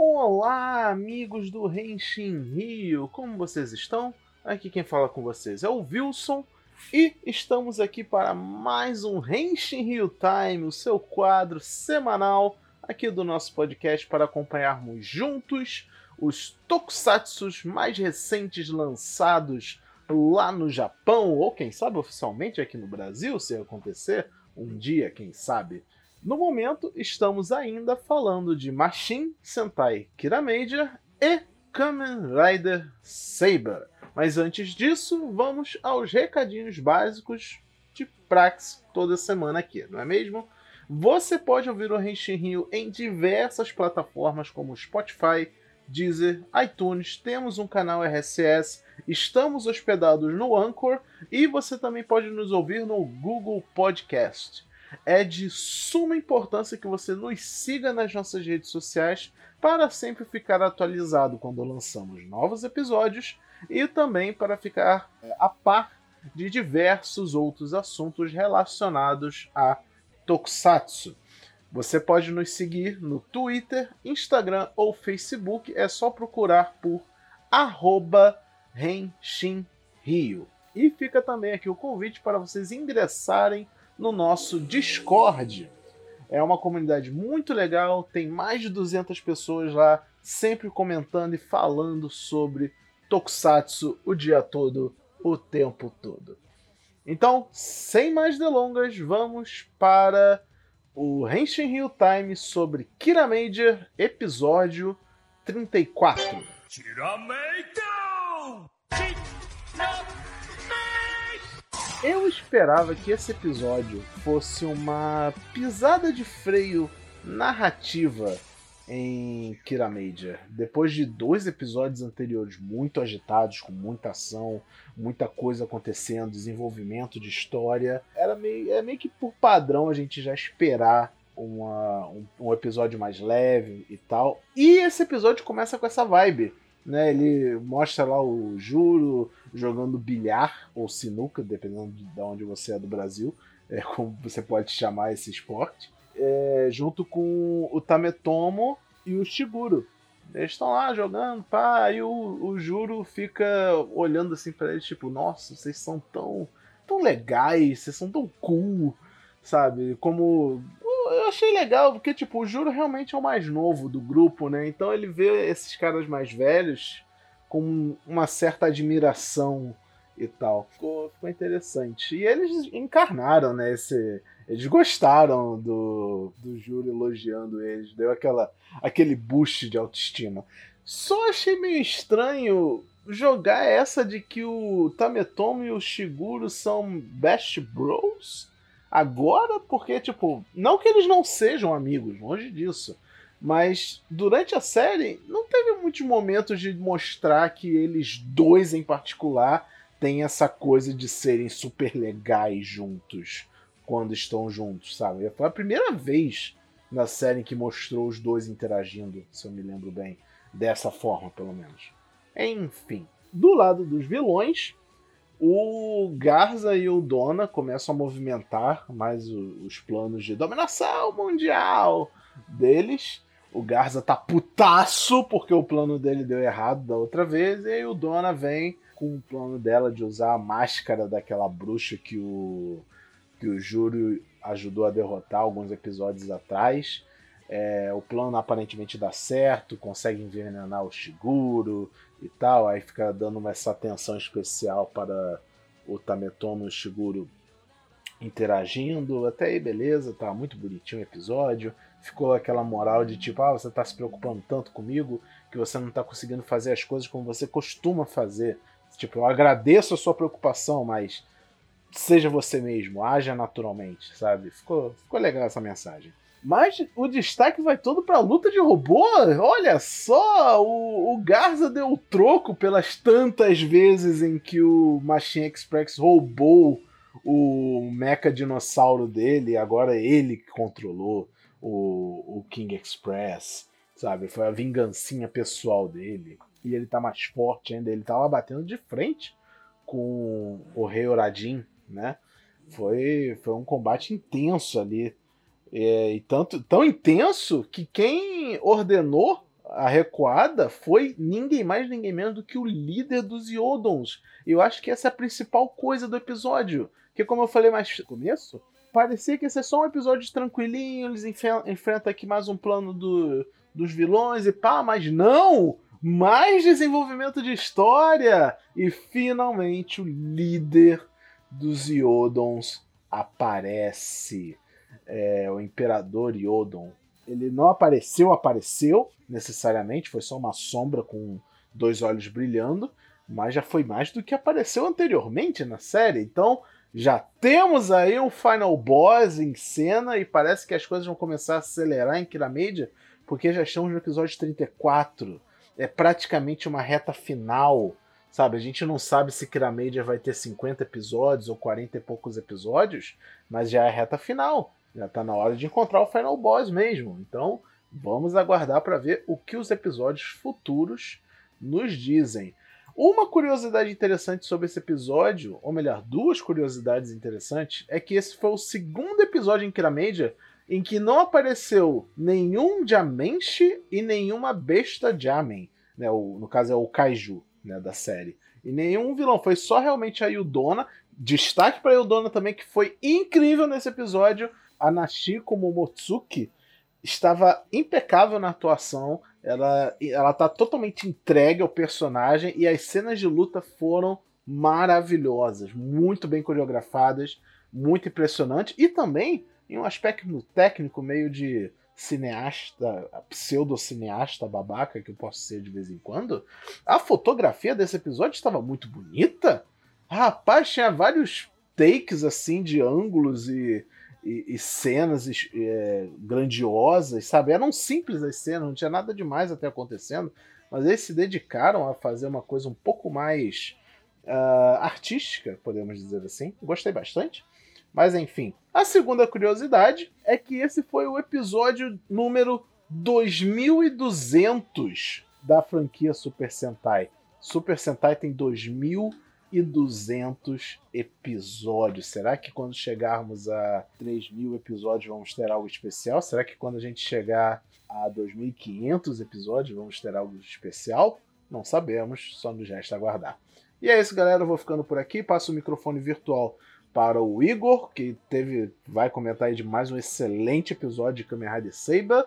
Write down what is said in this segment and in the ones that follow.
Olá, amigos do Renshin Rio, como vocês estão? Aqui quem fala com vocês é o Wilson e estamos aqui para mais um Renshin Rio Time, o seu quadro semanal aqui do nosso podcast para acompanharmos juntos os tokusatsus mais recentes lançados lá no Japão, ou quem sabe oficialmente aqui no Brasil, se acontecer um dia, quem sabe. No momento, estamos ainda falando de Machine Sentai Kiramager e Kamen Rider Saber. Mas antes disso, vamos aos recadinhos básicos de Prax toda semana aqui, não é mesmo? Você pode ouvir o Henshin Rio em diversas plataformas como Spotify, Deezer, iTunes, temos um canal RSS, estamos hospedados no Anchor e você também pode nos ouvir no Google Podcast é de suma importância que você nos siga nas nossas redes sociais para sempre ficar atualizado quando lançamos novos episódios e também para ficar é, a par de diversos outros assuntos relacionados a Tokusatsu. Você pode nos seguir no Twitter, Instagram ou Facebook, é só procurar por arroba Rio. E fica também aqui o convite para vocês ingressarem no nosso Discord. É uma comunidade muito legal, tem mais de 200 pessoas lá, sempre comentando e falando sobre Tokusatsu o dia todo, o tempo todo. Então, sem mais delongas, vamos para o Henshin Hill Time sobre Kira Major, episódio 34. Kira Major! Eu esperava que esse episódio fosse uma pisada de freio narrativa em Kira Major. Depois de dois episódios anteriores muito agitados, com muita ação, muita coisa acontecendo, desenvolvimento de história, era meio, é meio que por padrão a gente já esperar uma, um, um episódio mais leve e tal. E esse episódio começa com essa vibe né? Ele mostra lá o Juro jogando bilhar ou sinuca, dependendo de onde você é do Brasil, é como você pode chamar esse esporte, é, junto com o Tametomo e o Shiguro. Eles estão lá jogando, pá, e o, o Juro fica olhando assim para eles, tipo, nossa, vocês são tão, tão legais, vocês são tão cool, sabe? Como eu achei legal, porque, tipo, o Juro realmente é o mais novo do grupo, né? Então ele vê esses caras mais velhos com uma certa admiração e tal. Ficou, ficou interessante. E eles encarnaram, né? Esse, eles gostaram do, do Juro elogiando eles. Deu aquela, aquele boost de autoestima. Só achei meio estranho jogar essa de que o Tametomo e o Shiguro são best bros agora, porque, tipo, não que eles não sejam amigos, longe disso. Mas durante a série, não teve muitos momentos de mostrar que eles dois em particular têm essa coisa de serem super legais juntos quando estão juntos, sabe? Foi a primeira vez na série que mostrou os dois interagindo, se eu me lembro bem, dessa forma, pelo menos. Enfim, do lado dos vilões, o Garza e o Dona começam a movimentar mais os planos de dominação mundial deles. O Garza tá putaço porque o plano dele deu errado da outra vez. E aí o Dona vem com o plano dela de usar a máscara daquela bruxa que o, que o Júlio ajudou a derrotar alguns episódios atrás. É, o plano aparentemente dá certo, consegue envenenar o Shiguro e tal, aí fica dando essa atenção especial para o Tametomo e o Shiguro interagindo, até aí beleza, tá muito bonitinho o episódio, ficou aquela moral de tipo, ah, você tá se preocupando tanto comigo que você não tá conseguindo fazer as coisas como você costuma fazer. Tipo, eu agradeço a sua preocupação, mas seja você mesmo, haja naturalmente, sabe? Ficou, ficou legal essa mensagem. Mas o destaque vai todo pra luta de robô. Olha só, o, o Garza deu o troco pelas tantas vezes em que o Machine Express roubou o mecha dinossauro dele, agora ele que controlou o, o King Express, sabe? Foi a vingancinha pessoal dele. E ele tá mais forte ainda, ele tava batendo de frente com o Rei Oradin, né? Foi, foi um combate intenso ali é, e tanto, tão intenso que quem ordenou a recuada foi ninguém mais, ninguém menos do que o líder dos Yodons. Eu acho que essa é a principal coisa do episódio. Que, como eu falei mais no começo, parecia que ia ser só um episódio tranquilinho, eles enfrentam aqui mais um plano do, dos vilões e pá, mas não! Mais desenvolvimento de história! E finalmente o líder dos Iodons aparece. É, o Imperador Iodon. Ele não apareceu, apareceu necessariamente, foi só uma sombra com dois olhos brilhando, mas já foi mais do que apareceu anteriormente na série. Então já temos aí um final boss em cena e parece que as coisas vão começar a acelerar em Kiramedia, porque já estamos no episódio 34. É praticamente uma reta final, sabe? A gente não sabe se Kiramedia vai ter 50 episódios ou 40 e poucos episódios, mas já é a reta final. Já está na hora de encontrar o final boss mesmo. Então, vamos aguardar para ver o que os episódios futuros nos dizem. Uma curiosidade interessante sobre esse episódio, ou melhor, duas curiosidades interessantes, é que esse foi o segundo episódio em Kiramedia em que não apareceu nenhum Jamenshi e nenhuma besta Jamen, né? O, no caso é o Kaiju, né, da série. E nenhum vilão, foi só realmente a Yudona. Destaque para a Yudona também, que foi incrível nesse episódio. A Nashi como Motsuki estava impecável na atuação. Ela, ela tá totalmente entregue ao personagem e as cenas de luta foram maravilhosas, muito bem coreografadas, muito impressionante e também em um aspecto técnico meio de cineasta, pseudo-cineasta babaca que eu posso ser de vez em quando, a fotografia desse episódio estava muito bonita. Rapaz, tinha vários takes assim de ângulos e e, e cenas é, grandiosas, sabe? Eram simples as cenas, não tinha nada demais até acontecendo, mas eles se dedicaram a fazer uma coisa um pouco mais uh, artística, podemos dizer assim. Gostei bastante. Mas enfim, a segunda curiosidade é que esse foi o episódio número 2200 da franquia Super Sentai. Super Sentai tem 2200 e 200 episódios. Será que quando chegarmos a 3 mil episódios vamos ter algo especial? Será que quando a gente chegar a 2.500 episódios vamos ter algo especial? Não sabemos, só nos resta aguardar. E é isso, galera. Eu vou ficando por aqui. Passo o microfone virtual para o Igor, que teve, vai comentar aí de mais um excelente episódio de Kamen Rider Saber.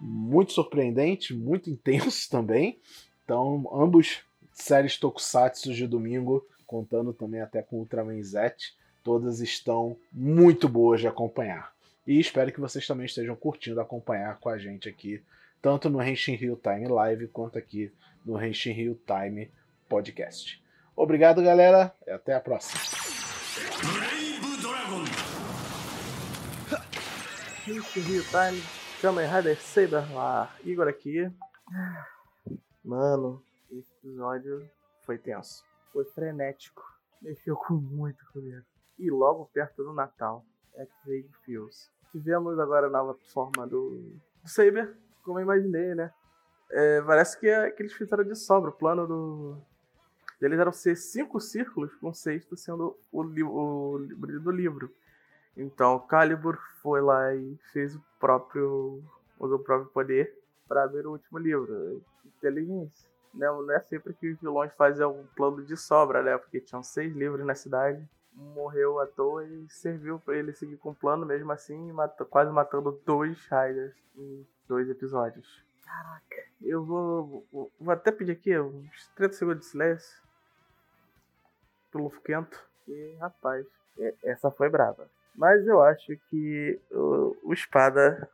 Muito surpreendente, muito intenso também. Então, ambos séries Tokusatsu de domingo, contando também até com Ultraman Z, todas estão muito boas de acompanhar. E espero que vocês também estejam curtindo acompanhar com a gente aqui, tanto no Henshin Rio Time Live quanto aqui no Henshin Rio Time Podcast. Obrigado, galera, e até a próxima. Henshin Rio Time, Kamen Rider Saber lá, Igor aqui. Mano, esse episódio foi tenso. Foi frenético. Mexeu com muito comigo. E logo perto do Natal, X-Ray Fields. Tivemos agora a nova forma do, do Saber, como eu imaginei, né? É, parece que, é, que eles fizeram de sobra. O plano do, deles era ser cinco círculos, com o sexto sendo o, o, o do livro. Então, Calibur foi lá e fez o próprio, usou o próprio poder para abrir o último livro. Inteligência. Não, não é sempre que os vilões fazem um plano de sobra, né? Porque tinham seis livros na cidade, morreu à toa e serviu para ele seguir com o plano mesmo assim, matou, quase matando dois Riders em dois episódios. Caraca, eu vou, vou, vou até pedir aqui uns 30 segundos de silêncio pro Quento. E rapaz, essa foi brava. Mas eu acho que o, o Espada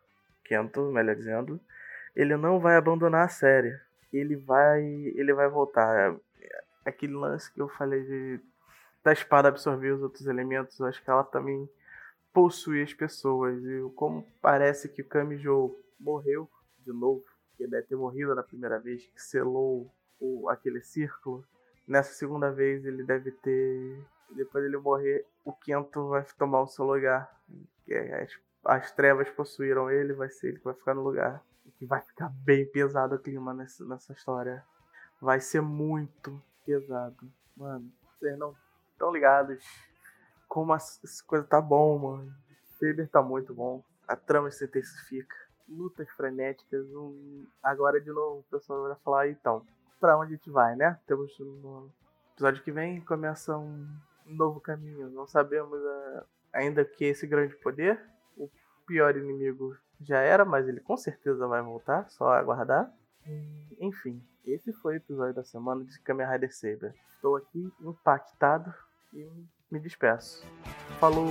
Quento, melhor dizendo, ele não vai abandonar a série ele vai ele vai voltar. Aquele lance que eu falei de da espada absorver os outros elementos, eu acho que ela também possui as pessoas. E como parece que o Kamijo morreu de novo, que deve ter morrido na primeira vez, que selou o, aquele círculo. Nessa segunda vez ele deve ter. Depois dele morrer, o Kento vai tomar o seu lugar. As, as trevas possuíram ele, vai ser ele que vai ficar no lugar que vai ficar bem pesado o clima nessa, nessa história. Vai ser muito pesado. Mano, vocês não estão ligados como essa coisa tá bom, mano. Saber tá muito bom. A trama se intensifica. lutas frenéticas. Um... Agora de novo o pessoal vai falar, então, pra onde a gente vai, né? Temos no episódio que vem começa um novo caminho. Não sabemos uh, ainda que esse grande poder, o pior inimigo já era, mas ele com certeza vai voltar, só aguardar. Enfim, esse foi o episódio da semana de Kamen Rider Saber. Estou aqui impactado e me despeço. Falou!